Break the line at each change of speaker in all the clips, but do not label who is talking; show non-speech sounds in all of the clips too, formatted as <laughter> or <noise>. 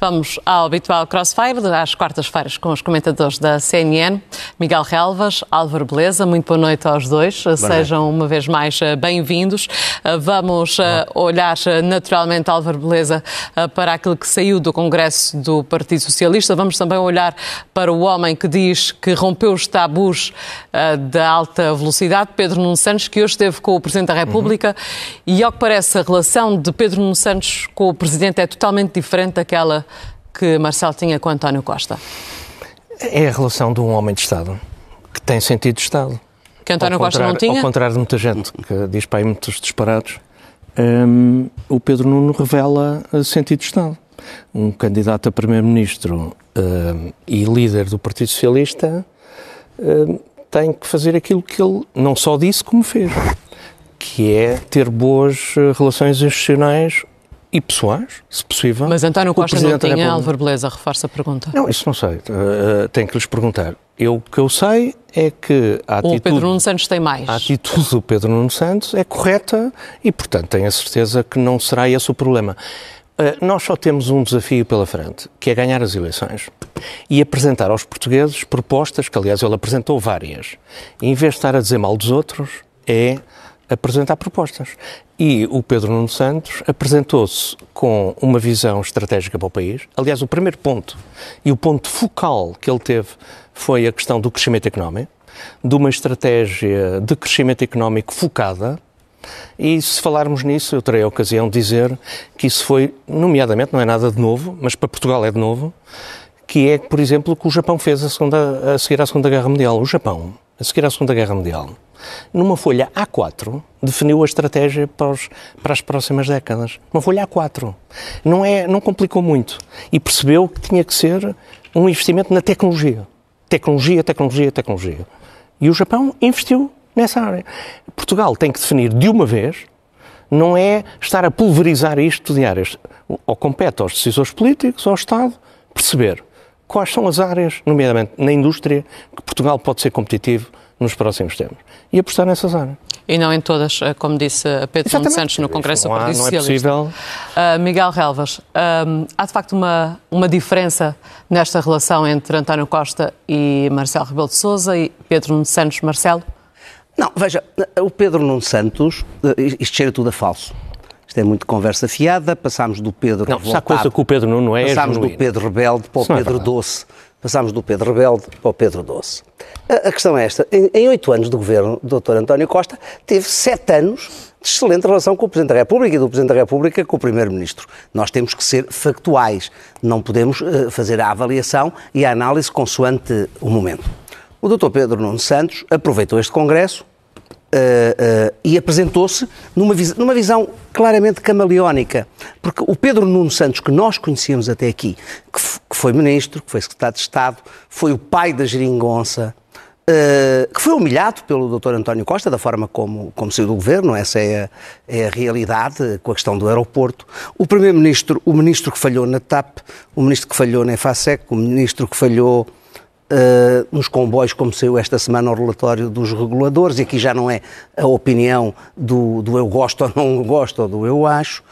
Vamos ao habitual crossfire, às quartas-feiras, com os comentadores da CNN, Miguel Relvas, Álvaro Beleza. Muito boa noite aos dois. Boa Sejam noite. uma vez mais eh, bem-vindos. Eh, vamos eh, olhar naturalmente, Álvaro Beleza, para aquilo que saiu do Congresso do Partido Socialista. Vamos também olhar para o homem que diz que rompeu os tabus da alta velocidade, Pedro Nuno Santos, que hoje esteve com o Presidente da República. Uhum. E, ao que parece, a relação de Pedro Nuno Santos com o Presidente é totalmente diferente daquela que Marcelo tinha com António Costa?
É a relação de um homem de Estado que tem sentido de Estado.
Que António Costa não tinha?
Ao contrário de muita gente que diz para aí muitos disparados, um, o Pedro Nuno revela sentido de Estado. Um candidato a Primeiro-Ministro um, e líder do Partido Socialista um, tem que fazer aquilo que ele não só disse, como fez, que é ter boas eh, relações institucionais e pessoais, se possível.
Mas António Costa não tinha, Álvaro Beleza, reforça a pergunta.
Não, isso não sei, uh, tenho que lhes perguntar. Eu, o que eu sei é que a atitude...
O Pedro Nuno Santos tem mais.
A atitude do Pedro Nuno Santos é correta e, portanto, tenho a certeza que não será esse o problema. Uh, nós só temos um desafio pela frente, que é ganhar as eleições e apresentar aos portugueses propostas, que aliás ele apresentou várias. E, em vez de estar a dizer mal dos outros, é apresentar propostas. E o Pedro Nuno Santos apresentou-se com uma visão estratégica para o país. Aliás, o primeiro ponto e o ponto focal que ele teve foi a questão do crescimento económico, de uma estratégia de crescimento económico focada. E se falarmos nisso, eu terei a ocasião de dizer que isso foi, nomeadamente, não é nada de novo, mas para Portugal é de novo, que é, por exemplo, o que o Japão fez a, segunda, a seguir à Segunda Guerra Mundial. O Japão, a seguir à Segunda Guerra Mundial, numa folha A4, definiu a estratégia para, os, para, as próximas décadas. Uma folha A4. Não, é, não complicou muito. E percebeu que tinha que ser um investimento na tecnologia. Tecnologia, tecnologia, tecnologia. E o Japão investiu nessa área. Portugal tem que definir de uma vez, não é estar a pulverizar isto de áreas. Ou compete aos decisores políticos, ao Estado, perceber quais são as áreas, nomeadamente na indústria, que Portugal pode ser competitivo nos próximos tempos. E apostar nessas áreas.
E não em todas, eh, como disse Pedro Exatamente. Santos no Congresso do Partido
não
é
Socialista.
Não é possível. Uh, Miguel Relvas, um, há de facto uma, uma diferença nesta relação entre António Costa e Marcelo Rebelo de Sousa e Pedro Santos Marcelo?
Não, veja, o Pedro Nuno Santos, eh, isto cheira tudo a falso. Isto é muito conversa fiada, passámos do Pedro
Não, revoltado, coisa que o Pedro Nuno é
Passámos
genuíno.
do Pedro Rebelde para o é Pedro é Doce Passámos do Pedro Rebelde para o Pedro Doce. A, a questão é esta. Em oito anos de governo do Dr. António Costa, teve sete anos de excelente relação com o Presidente da República e do Presidente da República com o Primeiro-Ministro. Nós temos que ser factuais. Não podemos uh, fazer a avaliação e a análise consoante o momento. O Dr. Pedro Nuno Santos aproveitou este Congresso Uh, uh, e apresentou-se numa, numa, visão claramente camaleónica. Porque o Pedro Nuno Santos, que nós conhecíamos até aqui, que, que foi ministro, que foi secretário de Estado, foi o pai da geringonça, uh, que foi humilhado pelo Dr. António Costa, da forma como, como saiu do governo, essa é a, é a realidade, com a questão do aeroporto. O primeiro-ministro, o ministro que falhou na TAP, o ministro que falhou na EFASEC, o ministro que falhou Uh, nos comboios, como saiu esta semana o relatório dos reguladores, e aqui já não é a opinião do, do eu gosto <laughs> ou não gosto, ou do eu acho,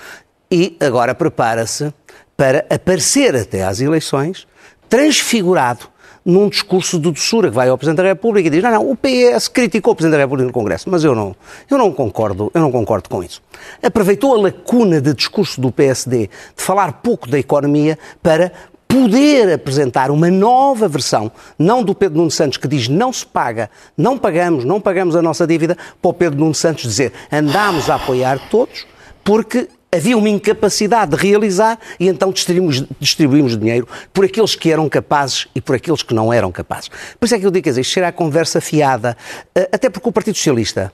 e agora prepara-se para aparecer até às eleições transfigurado num discurso de doçura que vai ao Presidente da República e diz: não, não, o PS criticou o Presidente da República no Congresso, mas eu não, eu não concordo, eu não concordo com isso. Aproveitou a lacuna de discurso do PSD de falar pouco da economia para poder apresentar uma nova versão, não do Pedro Nuno Santos que diz não se paga, não pagamos, não pagamos a nossa dívida, para o Pedro Nuno Santos dizer andámos a apoiar todos porque havia uma incapacidade de realizar e então distribuímos, distribuímos dinheiro por aqueles que eram capazes e por aqueles que não eram capazes. Por isso é que eu digo, dizer, isto a conversa fiada, eh, até porque o Partido Socialista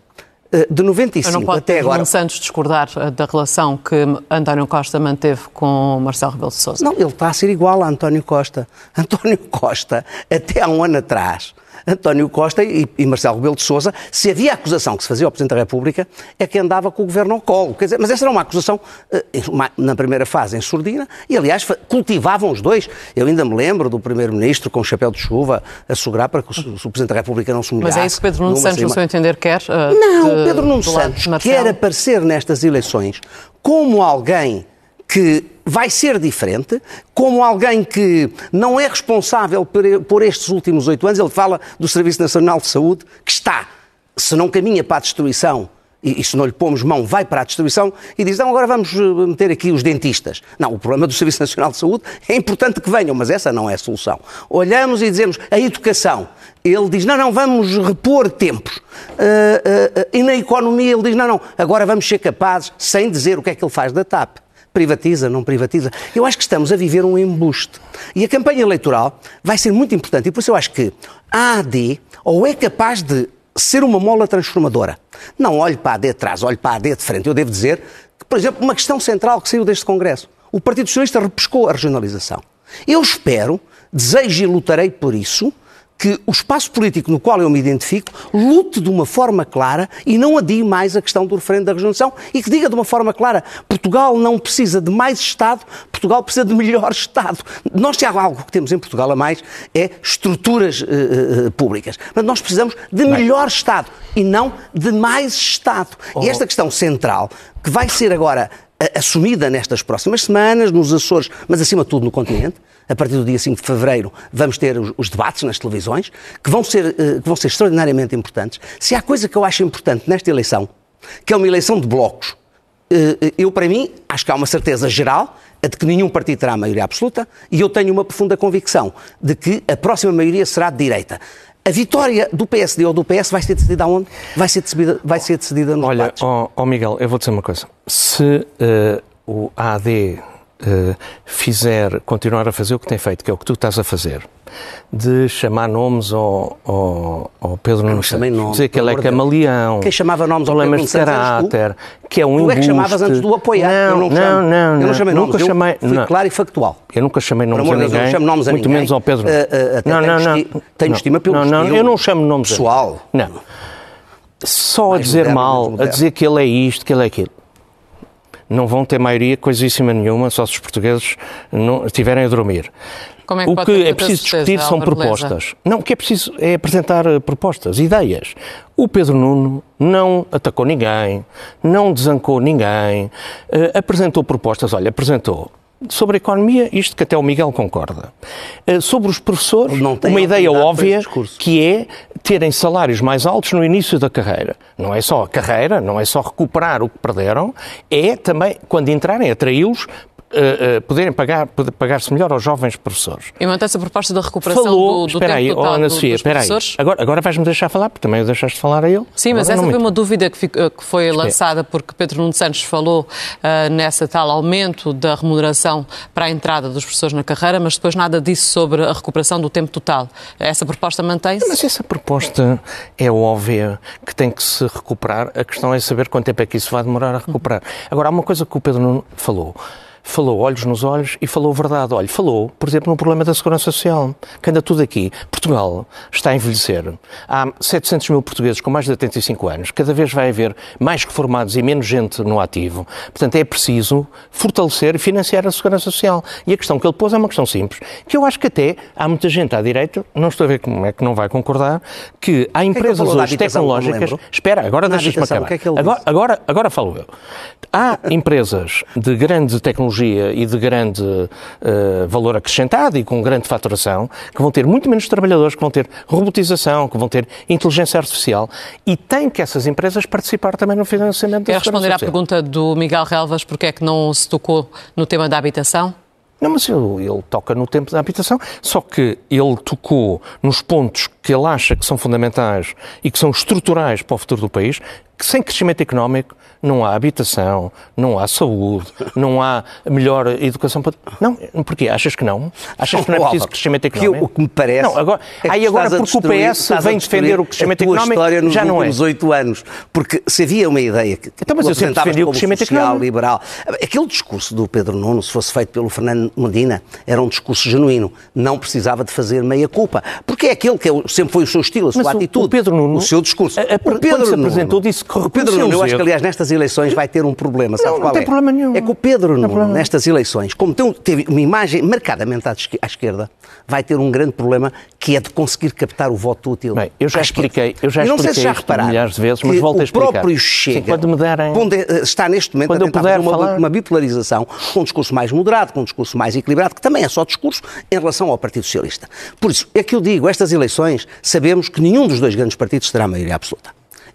de 95 não pode até agora.
Santos discordar eh, da relação que António Costa manteve com Marcelo Rebelo de Sousa.
Não, ele está a ser igual a António Costa. <laughs> António Costa, até há um ano atrás, António Costa e, e Marcelo Rebelo de Sousa, se havia acusação que se fazia ao Presidente da República, é que andava com o governo ao colo. Quer dizer, mas essa era uma acusação, eh, na primeira fase, em surdina, e aliás cultivavam os dois. Eu ainda me lembro do Primeiro-Ministro com o chapéu de chuva a segurar para que o, o Presidente da República não se humilhasse.
Mas é isso que Pedro Nuno Santos, no seu entender, quer?
Uh, não, de, Pedro Nuno Santos quer aparecer nestas eleições como alguém que vai ser diferente, como alguém que não é responsável por, estes últimos oito anos, ele fala do Serviço Nacional de Saúde, que está, se não caminha para a destruição, e, se não lhe pomos mão, vai para a destruição, e diz, não, agora vamos eh, meter aqui os dentistas. Não, o problema do Serviço Nacional de Saúde é importante que venham, mas essa não é a solução. Olhamos e dizemos, a educação. Ele diz, não, não, vamos repor tempos. Uh, uh, uh, e na economia ele diz, não, não, agora vamos ser capazes, sem dizer o que é que ele faz da TAP. Privatiza, não privatiza. Eu acho que estamos a viver um embuste. E a campanha eleitoral vai ser muito importante. E por isso eu acho que a AD ou é capaz de ser uma mola transformadora. Não olhe para a AD de trás, olhe para a AD de frente. Eu devo dizer que, por exemplo, uma questão central que saiu deste Congresso. O Partido Socialista repescou a regionalização. Eu espero, desejo e lutarei por isso, que o espaço político no qual eu me identifico lute de uma forma clara e não adie mais a questão do referendo da regionalização e que diga de uma forma clara: Portugal não precisa de mais Estado, Portugal precisa de melhor Estado. Nós, se há algo que temos em Portugal a mais, é estruturas uh, uh, públicas. Mas nós precisamos de melhor Estado e não de mais Estado. Oh. E esta questão central, que vai ser agora assumida nestas próximas semanas, nos Açores, mas acima de tudo no continente, a partir do dia 5 de fevereiro, vamos ter os, os debates nas televisões, que vão, ser, uh, que vão ser extraordinariamente importantes. Se há coisa que eu acho importante nesta eleição, que é uma eleição de blocos, uh, eu, para mim, acho que há uma certeza geral de que nenhum partido terá a maioria absoluta e eu tenho uma profunda convicção de que a próxima maioria será de direita. A vitória do PSD ou do PS vai ser decidida aonde? Vai ser decidida, vai ser decidida nos
Olha, ó oh, oh Miguel, eu vou dizer uma coisa. Se uh, o AD fizer, continuar a fazer o que tem feito, que é o que tu estás a fazer, de chamar nomes ao, ao, ao Pedro Nuno Santos, dizer que ele é camaleão,
quem chamava nomes ao
problemas de caráter, que é um
embuste. Tu é que chamavas antes do apoiar,
não,
eu não,
não,
chamo,
não,
eu não chamei
nunca
nomes,
chamei,
eu fui claro e factual.
Eu nunca chamei nomes a ninguém,
Deus, eu não nomes a
muito menos ao Pedro. Não, não,
tenho,
não,
tenho estima pelo
não, não, eu não chamo nomes
pessoal.
Não. Só a dizer mal, a dizer que ele é isto, que ele é aquilo não vão ter maioria coisíssima nenhuma só se os portugueses não estiverem a dormir.
É que
o que é preciso discutir são propostas. Não, o que é preciso é apresentar eh, propostas, ideias. O Pedro Nuno não atacou ninguém, não desancou ninguém, uh, apresentou propostas. Olha, apresentou sobre a economia, isto que até o Miguel concorda. Uh, sobre os professores, uma ideia óbvia que é terem salários mais altos no início da carreira. Não é só a carreira, não é só recuperar o que perderam, é também, quando entrarem, atraí-los uh, poderem pagar, pagar-se melhor aos jovens professores.
E mantém-se a proposta da recuperação
Falou,
do, do
tempo
aí, total
Ana
do,
Sofia,
dos professores?
Aí. Agora, agora vais-me deixar falar, porque também o deixaste falar a ele.
Sim, mas
agora
essa foi uma dúvida que, fico, que foi espera. lançada porque Pedro Nuno Santos falou uh, nessa tal aumento da remuneração para a entrada dos professores na carreira, mas depois nada disse sobre a recuperação do tempo total. Essa proposta mantém-se?
Mas essa proposta é óbvia que tem que se recuperar. A questão é saber quanto tempo é que isso vai demorar a recuperar. Agora, há uma coisa que o Pedro Nuno falou falou olhos nos olhos e falou verdade. Olha, falou, por exemplo, no problema da segurança social, que anda tudo aqui. Portugal está a envelhecer. Há 700 mil portugueses com mais de 85 anos. Cada vez vai haver mais reformados e menos gente no ativo. Portanto, é preciso fortalecer e financiar a segurança social. E a questão que ele pôs é uma questão simples, que eu acho que até há muita gente à direita, não estou a ver como é que não vai concordar, que há empresas que é que hoje tecnológicas... Espera, agora deixas-me acabar. É agora, agora, agora falo eu. Há empresas de grande tecnologia tecnologia e de grande uh, valor acrescentado e com grande faturação, que vão ter muito menos trabalhadores, que vão ter robotização, que vão ter inteligência artificial e tem que essas empresas participar também no financiamento
Quer responder à pergunta do Miguel Relvas, porque é que não se tocou no tema da habitação?
Não, mas ele, ele, toca no tempo da habitação, só que ele tocou nos pontos que ele acha que são fundamentais e que são estruturais para o futuro do país, sem crescimento económico não há habitação, não há saúde, não há melhor educação. Não, porquê? Achas que não? Achas que não é preciso crescimento económico?
Que, o que me parece. Não,
agora, é aí agora porque o PS vem defender o crescimento económico,
história nos
já não é.
últimos oito anos. Porque se havia uma ideia que
então, mas eu sempre defendi o crescimento
social,
económico.
liberal. Aquele discurso do Pedro Nuno, se fosse feito pelo Fernando Medina, era um discurso genuíno. Não precisava de fazer meia culpa. Porque é aquele que sempre foi o seu estilo, a sua
mas
atitude.
O Pedro Nuno,
o seu discurso.
A, a,
o
Pedro quando se apresentou, disse que
O Pedro Nuno, eu acho que, aliás, nestas eleições vai ter um problema. Sabe
Não, não
qual
tem
é?
problema nenhum.
É que o Pedro Nuno, nestas eleições, como tem- teve uma imagem marcadamente à esque- à esquerda, vai ter um grande problema que é de conseguir captar o voto útil.
Bem, eu já expliquei- eu já
E não sei se
expliquei
já repararam
milhares de vezes, mas volto a
o
explicar.
próprio
Sim,
Chega
quando me derem-
ponde- está neste momento
Quando
a tentar uma,
falar.
uma bipolarização com um discurso mais moderado, com um discurso mais equilibrado, que também é só discurso em relação ao Partido Socialista. Por isso, é que eu digo, estas eleições, sabemos que nenhum dos dois grandes partidos terá maioria absoluta.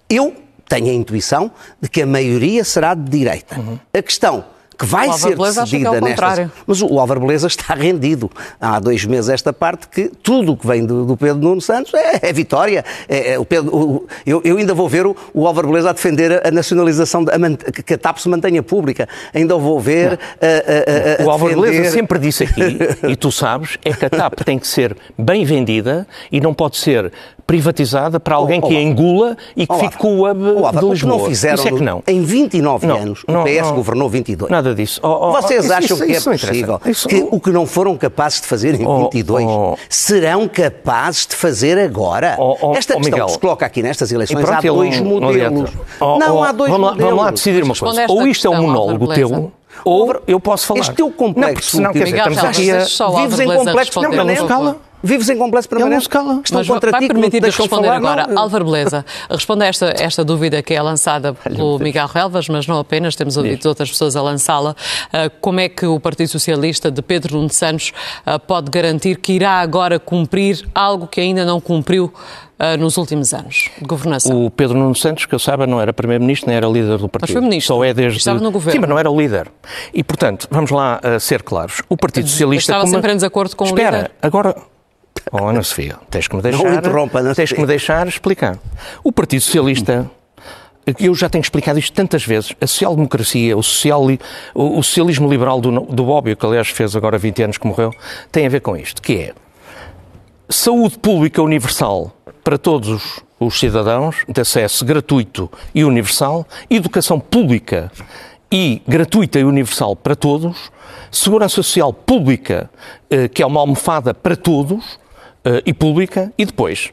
Eu tenho a intuição de que a maioria será de direita. A questão que vai ser
Beleza é
decidida
contrário.
nestas... Mas o Álvaro Beleza está rendido. Há dois meses esta parte que tudo o que vem do, do Pedro Nuno Santos é, é vitória. É, é o Pedro, o- eu, eu ainda vou ver o, o Álvaro Beleza a defender a, nacionalização, de- a que a TAP se mantenha pública. Ainda vou ver a, a- a- a
O Álvaro
defender-
Beleza sempre disse aqui, e tu sabes, é que a TAP <laughs> tem que ser bem vendida e não pode ser privatizada para alguém
Oh,
que a
oh,
engula e que
Ó,
fique com o hub de
o que
Lisboa.
não fizeram
Isso é que não.
Em 29
Não,
anos,
não,
o PS
não.
governou 22.
Nada disso. Oh, oh,
Vocês
isso-
acham
isso-
que é
isso não interessa.
possível
Isso-
que o que não foram capazes de fazer em
Oh,
22
oh.
serão capazes de fazer agora?
Oh, oh,
Esta
oh,
questão
Miguel.
que se coloca aqui nestas eleições,
pronto,
há dois
não- não
modelos.
Oh,
não,
oh,
há dois
vamos lá,
modelos.
Vamos lá decidir uma coisa. Ou isto é um monólogo teu, ou eu posso falar.
este teu complexo
Não, porque senão, quer dizer, estamos aqui a...
Vives em complexo.
Não, ele não
permanente. Vives em complexo
Ele não
permanente.
escala.
Estão
Mas
contra
vai
ti,
permitir
deixam
responder
falar.
agora.
não.
Álvaro Beleza, responde a esta, esta dúvida que é lançada pelo Miguel Relvas, mas não apenas, temos ouvido outras pessoas a lançá-la. Ah, como é que o Partido Socialista de Pedro Nuno Santos ah, pode garantir que irá agora cumprir algo que ainda não cumpriu ah, nos últimos anos de governação?
O Pedro Nuno Santos, que eu saiba, não era primeiro-ministro, nem era líder do partido.
foi ministro.
Só é desde...
Estava no governo.
Sim, mas não era o líder. E, portanto, vamos lá uh, ser claros. O Partido Socialista...
Estava
como-
sempre em desacordo com o
Espera,
líder?
agora... Oh, Ana Sofia, tens que me deixar...
Não interrompa, Ana
Tens que me deixar explicar. O Partido Socialista... Eu já tenho explicado isto tantas vezes. A social-democracia, o, social, o o socialismo liberal do, do Bobbio, que aliás fez agora 20 anos que morreu, tem a ver com isto, que é saúde pública universal para todos os, os cidadãos, de acesso gratuito e universal, educação pública e gratuita e universal para todos, segurança social pública, eh, que é uma almofada para todos e pública, e depois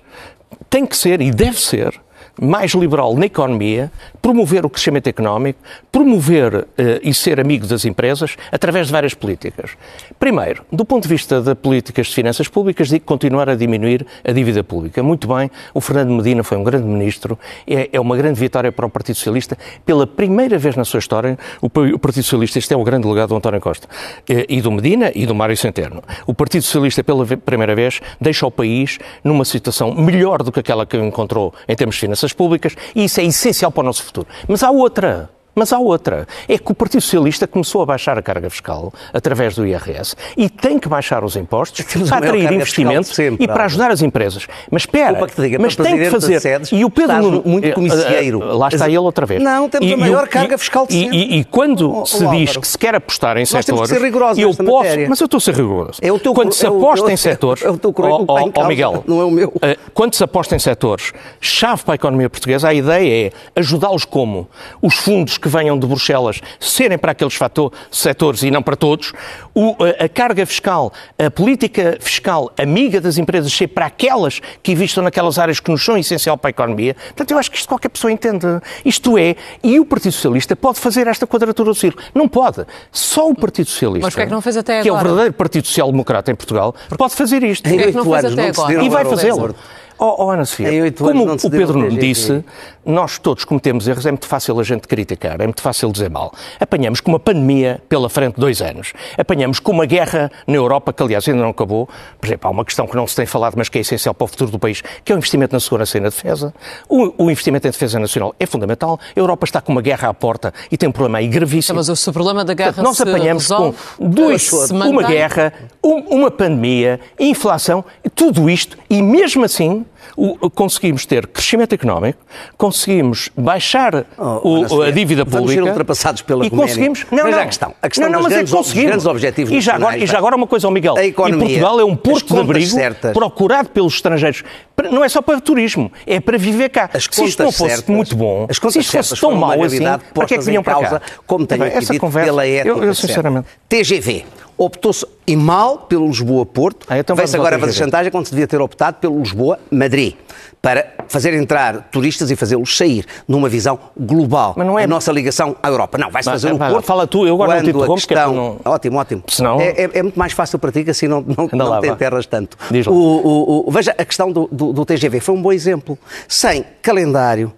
tem que ser e deve ser mais liberal na economia, promover o crescimento económico, promover eh, e ser amigo das empresas através de várias políticas. Primeiro, do ponto de vista de políticas de finanças públicas, digo continuar a diminuir a dívida pública. Muito bem, o Fernando Medina foi um grande ministro, é, é uma grande vitória para o Partido Socialista. Pela primeira vez na sua história, o, o Partido Socialista, este é o grande legado do António Costa, eh, e do Medina e do Mário Centeno. O Partido Socialista, pela primeira vez, deixa o país numa situação melhor do que aquela que encontrou em termos de finanças públicas, e isso é essencial para o nosso futuro. Mas há outra. Mas há outra. É que o Partido Socialista começou a baixar a carga fiscal através do IRS e tem que baixar os impostos
Temos
para
maior
atrair investimento
sempre,
e para ajudar as empresas. Mas espera,
que diga,
mas tem que fazer.
SEDES,
E o Pedro Nuno-
muito
eh,
comicieiro.
eh, Lá está ele outra vez.
Não, temos
E-
a
e
maior
o-
carga
e-
fiscal de
e,
sempre.
e, e quando
Oh, oh,
se diz
Álvaro.
que se quer apostar em setores, eu posso,
matéria.
mas eu estou a ser rigoroso.
É o teu
quando se
é
aposta
é
em setores, <laughs>
é o teu causa,
Miguel,
não é o meu.
eh, quando se aposta em setores chave para a economia portuguesa, a ideia é ajudá-los como os fundos que venham de Bruxelas serem para aqueles fator, setores e não para todos, o- a, a carga fiscal, a política fiscal amiga das empresas ser para aquelas que investam naquelas áreas que nos são essencial para a economia. Portanto, eu acho que isto qualquer pessoa entende. Isto é, e o Partido Socialista pode fazer esta quadratura do círculo. Não pode. Só o Partido Socialista,
Mas porquê é que não fez até
que é o
agora?
verdadeiro Partido Social Democrata em Portugal, pode fazer isto.
Em
é que não
oito anos
até
não
agora?
decidiram
E vai
agora
fazê-lo.
acordo.
Oh, oh, Ana Sofia,
Em
como
não
o Pedro
PGG.
disse, nós todos cometemos erros, é muito fácil a gente criticar, é muito fácil dizer mal. Apanhamos com uma pandemia pela frente dois anos. Apanhamos com uma guerra na Europa, que aliás ainda não acabou. Por exemplo, há uma questão que não se tem falado, mas que é essencial para o futuro do país, que é o investimento na segurança e na defesa. O, o investimento em defesa nacional é fundamental. A Europa está com uma guerra à porta e tem um problema aí gravíssimo.
Mas o problema da guerra
Portanto, nós apanhamos
resolve,
com dois, uma guerra, um- uma pandemia, inflação, tudo isto, e mesmo assim o- conseguimos ter crescimento económico, conseguimos baixar
Oh,
o- a dívida
vamos
pública.
ser ultrapassados pela
e conseguimos.
Mas
Não,
já
não.
a questão- a questão
não, não, mas é
grandes-
que conseguimos.
grandes objetivos
e já, agora, e já agora uma coisa, ao Miguel.
Economia,
e Portugal é um porto de abrigo
certas.
procurado pelos estrangeiros. Não é só para turismo, é para viver cá.
As
se isto não fosse
certas-
muito bom,
as
se isto fosse tão mau assim, para que é que vinham para cá?
causa, como tenho
Bem,
aqui
essa
dito,
conversa,
pela ética
eu, eu sinceramente.
TGV. Optou-se e mal pelo Lisboa-Porto.
Ah, então ao
agora a fazer chantagem quando se devia ter optado pelo Lisboa-Madrid. Para fazer entrar turistas e fazê-los sair numa visão global.
Mas não é-
A nossa ligação à Europa. Não, vai-se fazer o Porto.
fala tu, eu agora não te interrompo, é
questão...
não-
Ótimo, ótimo.
Senão-
É, é- é muito mais fácil para ti, que assim não, não,
Anda
não
lá,
te enterras tanto. O, o- o- veja, a questão do, do- do TGV foi um bom exemplo. Sem calendário,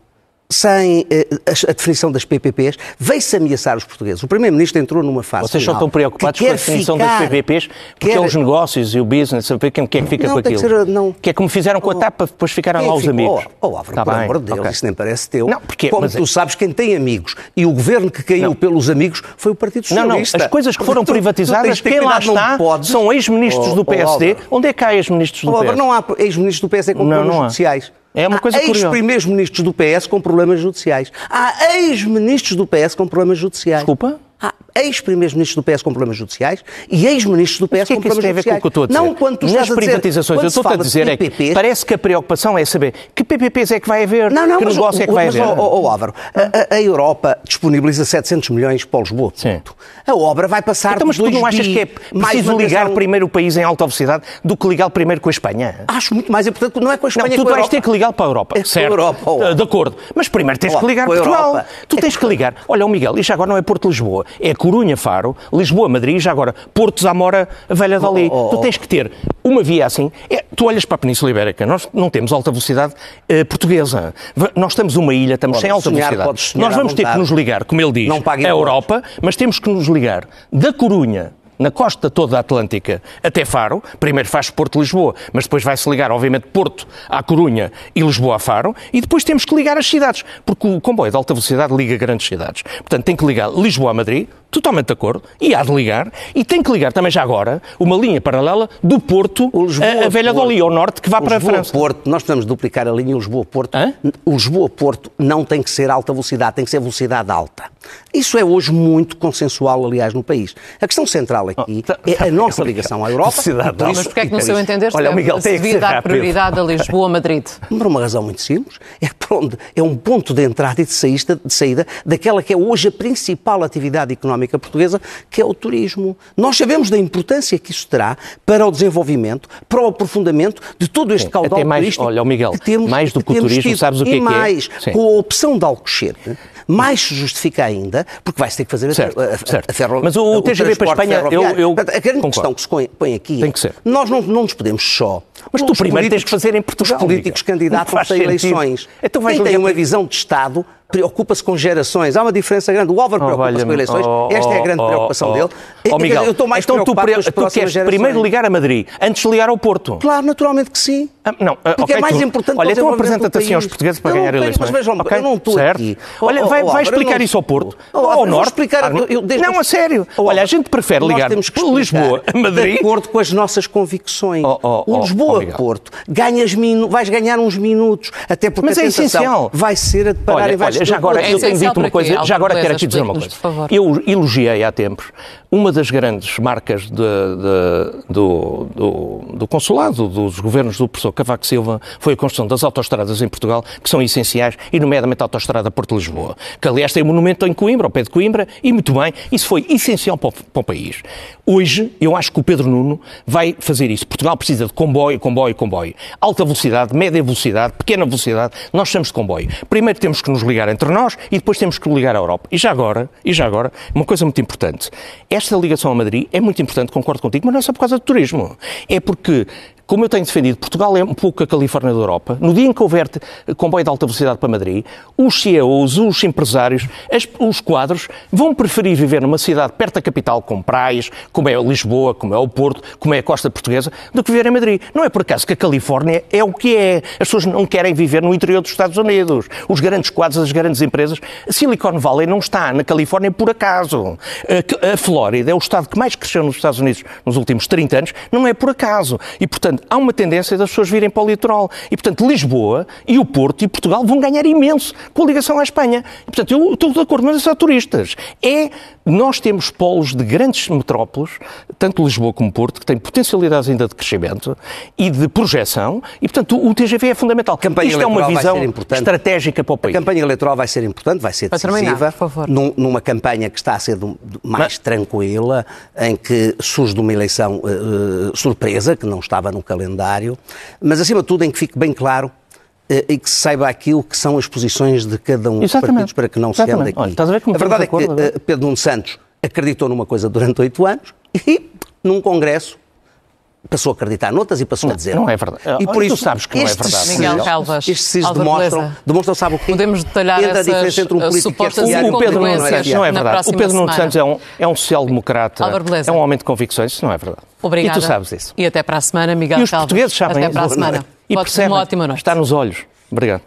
sem eh, a, a definição das PPPs, veio-se ameaçar os portugueses. O Primeiro-Ministro entrou numa fase
Vocês só estão preocupados
que
com a definição
ficar-
das PPPs, porque
quer-
é os negócios e o business, a ver quem é que fica
Não,
com
tem que
aquilo.
ser, não.
Que é como fizeram com a
Oh.
TAP, depois ficaram
Quem
lá os amigos.
Oh, oh Álvaro,
Tá
por
bem,
amor de Deus,
ok.
isso nem parece teu.
Não, porque-
Como
mas é-
tu sabes, quem tem amigos e o governo que caiu
Não.
pelos amigos foi o Partido
Não, não,
Socialista.
as coisas que foram
tu- tu
privatizadas,
ter
quem lá
não
está
podes-
são ex-ministros
Oh,
do
oh,
PSD.
Álvaro.
Onde é que há ex-ministros do
Oh, Álvaro,
PSD?
não há ex-ministros do PS com
Não,
problemas
não
judiciais.
É uma coisa
há
curiosa.
ex-primeiros ministros do PS com problemas judiciais. Há ex-ministros do PS com problemas judiciais.
Desculpa?
Há ex-primeiros ministros do PS com problemas judiciais e ex-ministros do PS
O que é
com
que isso
problemas
tem a ver com
judiciais.
o que eu estou a dizer?
Não quando tu
Nas
dizer-
privatizações,
quando
eu
se
estou-te a dizer é que parece que a preocupação é saber que PPPs é que vai haver,
Não, não,
que
mas,
negócio é que vai
mas,
haver.
ó, Álvaro, a, a- Europa disponibiliza 700 milhões para o Lisboa.
Sim.
Porto. A obra vai passar
Então, mas tu
2
não achas que é preciso ligar primeiro o país em alta velocidade do que ligar primeiro com a Espanha?
Acho muito mais importante, porque não é com a Espanha,
Não,
é
tu
com a
vais ter que ligar para a Europa,
É com
certo?
Europa,
De acordo. Mas primeiro tens que ligar
com a
Portugal. Tu
É
tens que ligar. Olha, o Miguel, isto agora não é Porto-Lisboa, é Corunha, Faro, Lisboa-Madrid, já agora Porto Zamora, Velha Dali.
Oh, oh,
Tu
oh.
tens que ter uma via assim. É, tu olhas para a Península Ibérica, nós não temos alta velocidade eh, portuguesa. V- Nós estamos uma ilha, estamos sem alta
sonhar,
velocidade. Nós vamos ter que nos ligar, como ele diz, à. Europa, mas temos que nos ligar da Corunha na costa toda atlântica até Faro, primeiro faz Porto-Lisboa, mas depois vai-se ligar, obviamente, Porto à Corunha e Lisboa a Faro, e depois temos que ligar as cidades, porque o comboio de alta velocidade liga grandes cidades. Portanto, tem que ligar Lisboa a Madrid, totalmente de acordo, e há de ligar, e tem que ligar também já agora uma linha paralela do Porto
Lisboa,
a, a Velha
Porto.
Dali, ao norte, que vá
O
para a França.
Porto, nós precisamos duplicar a linha Lisboa-Porto. O Lisboa-Porto não tem que ser alta velocidade, tem que ser velocidade alta. Isso é hoje muito consensual, aliás, no país. A questão central aqui
tá-
é
tá
a nossa ligação à Europa.
Velocidade
e por
alta.
isso-
Mas porquê é que, no seu entender,
Olha, Miguel
se
tem que
devia dar
rápido.
prioridade a Lisboa-Madrid? <laughs>
Por uma razão muito simples, é, por onde- é um ponto de entrada e de saída, de saída daquela que é hoje a principal atividade económica portuguesa, que é o turismo. Nós sabemos da importância que isso terá para o desenvolvimento, para o aprofundamento de todo este
Sim,
caudal
mais-
turístico
olha, Miguel,
que temos,
mais do que o
temos
turismo,
tido.
sabes o que
e
é que é?
mais, com a opção de Alcochete, mais se justifica ainda, porque vai-se ter que fazer
Certo,
a, a,
certo.
a ferro,
Mas o TGV para a Espanha, eu- eu
Portanto, A grande
concordo.
questão que se põe, aqui é,
que
nós não, não nos podemos só
Mas tu primeiro tens que fazer em Portugal,
Os políticos candidatam-se a
sentido.
eleições.
Então
Quem tem uma visão de Estado preocupa-se com gerações. Há uma diferença grande. O Álvaro
Oh,
preocupa-se com eleições.
Oh,
Esta é a grande
oh,
preocupação
oh,
dele.
Oh, Miguel,
eu estou mais
então tu,
preocupado
pre-
com as
tu queres
gerações.
primeiro ligar a Madrid antes de ligar ao Porto?
Claro, naturalmente que sim.
Ah, não, ah,
Porque
ok,
é mais
tu-
importante
Olha, então apresenta-te assim aos portugueses para
Eu
ganhar eleições.
Mas vejam,
Ok,
eu não estou aqui.
Olha,
Oh,
vai,
oh,
vai explicar isso ao Porto. Ao norte.
explicar-
não, a sério. Olha, a gente prefere ligar Lisboa a Madrid.
De acordo com as nossas convicções. O Lisboa-Porto ganhas vais ganhar uns minutos, até porque
Mas
a
é essencial.
vai ser a de parar e vai
olha, já agora, eu tenho dito uma coisa, já agora quero aqui dizer uma coisa. Eu elogiei há tempos uma das grandes marcas de- de- do, do, do consulado, dos governos do professor Cavaco Silva, foi a construção das autoestradas em Portugal, que são essenciais, e nomeadamente a autoestrada Porto-Lisboa, que aliás tem um monumento em Coimbra, ao pé de Coimbra, e muito bem, isso foi essencial para o, para o país. Hoje, eu acho que o Pedro Nuno vai fazer isso. Portugal precisa de comboio, comboio, comboio. Alta velocidade, média velocidade, pequena velocidade, nós precisamos de comboio. Primeiro temos que nos ligar entre nós e depois temos que ligar à Europa. E já agora, e já agora, uma coisa muito importante. Esta ligação a Madrid é muito importante, concordo contigo, mas não é só por causa do turismo. É porque como eu tenho defendido, Portugal é um pouco a Califórnia da Europa. No dia em que houver te- comboio de alta velocidade para Madrid, os CEOs, os empresários, as- os quadros vão preferir viver numa cidade perto da capital, com praias, como é Lisboa, como é o Porto, como é a costa portuguesa, do que viver em Madrid. Não é por acaso que a Califórnia é o que é. As pessoas não querem viver no interior dos Estados Unidos. Os grandes quadros, as grandes empresas. A Silicon Valley não está na Califórnia por acaso. A, a Flórida é o estado que mais cresceu nos Estados Unidos nos últimos 30 anos, não é por acaso. E, portanto, há uma tendência das pessoas virem para o litoral. E, portanto, Lisboa e o Porto e Portugal vão ganhar imenso com a ligação à Espanha. E, portanto, eu estou de acordo, mas é só turistas. É, nós temos polos de grandes metrópoles, tanto Lisboa como Porto, que têm potencialidades ainda de crescimento e de projeção, e, portanto, o TGV é fundamental.
Campanha
Isto é uma visão estratégica para o
A
país.
campanha eleitoral vai ser importante, vai ser
Para terminar,
decisiva.
por favor.
Num- numa campanha que está a ser mais tranquila, em que surge de uma eleição eh, surpresa, que não estava no calendário, mas acima de tudo em que fique bem claro e que se saiba aquilo que são as posições de cada um dos
Exatamente.
partidos para que não se ande
Exatamente.
aqui.
Olha, estás a ver como
a verdade é que
acordo agora?
eh, Pedro Nuno Santos acreditou numa coisa durante oito anos e num congresso passou a acreditar noutras e passou a dizer.
não é verdade.
E por
Tu
isso,
sabes que não é verdade.
Miguel Calvas,
Estes
Álvaro
demonstram, demonstram, sabe o quê?
Podemos detalhar
Entre a
essas,
diferença entre um político é e
O
um
Pedro Nuno
não é
Santos não é verdade. O Pedro Nuno
semana.
Santos é um, é um social-democrata, é um homem de convicções, isso não é verdade.
Obrigada.
E tu sabes isso.
E até para a semana, Miguel
E os
Calvas.
portugueses sabem
Até para a semana.
E
Pode
percebem.
uma ótima noite.
Está nos olhos. Obrigado.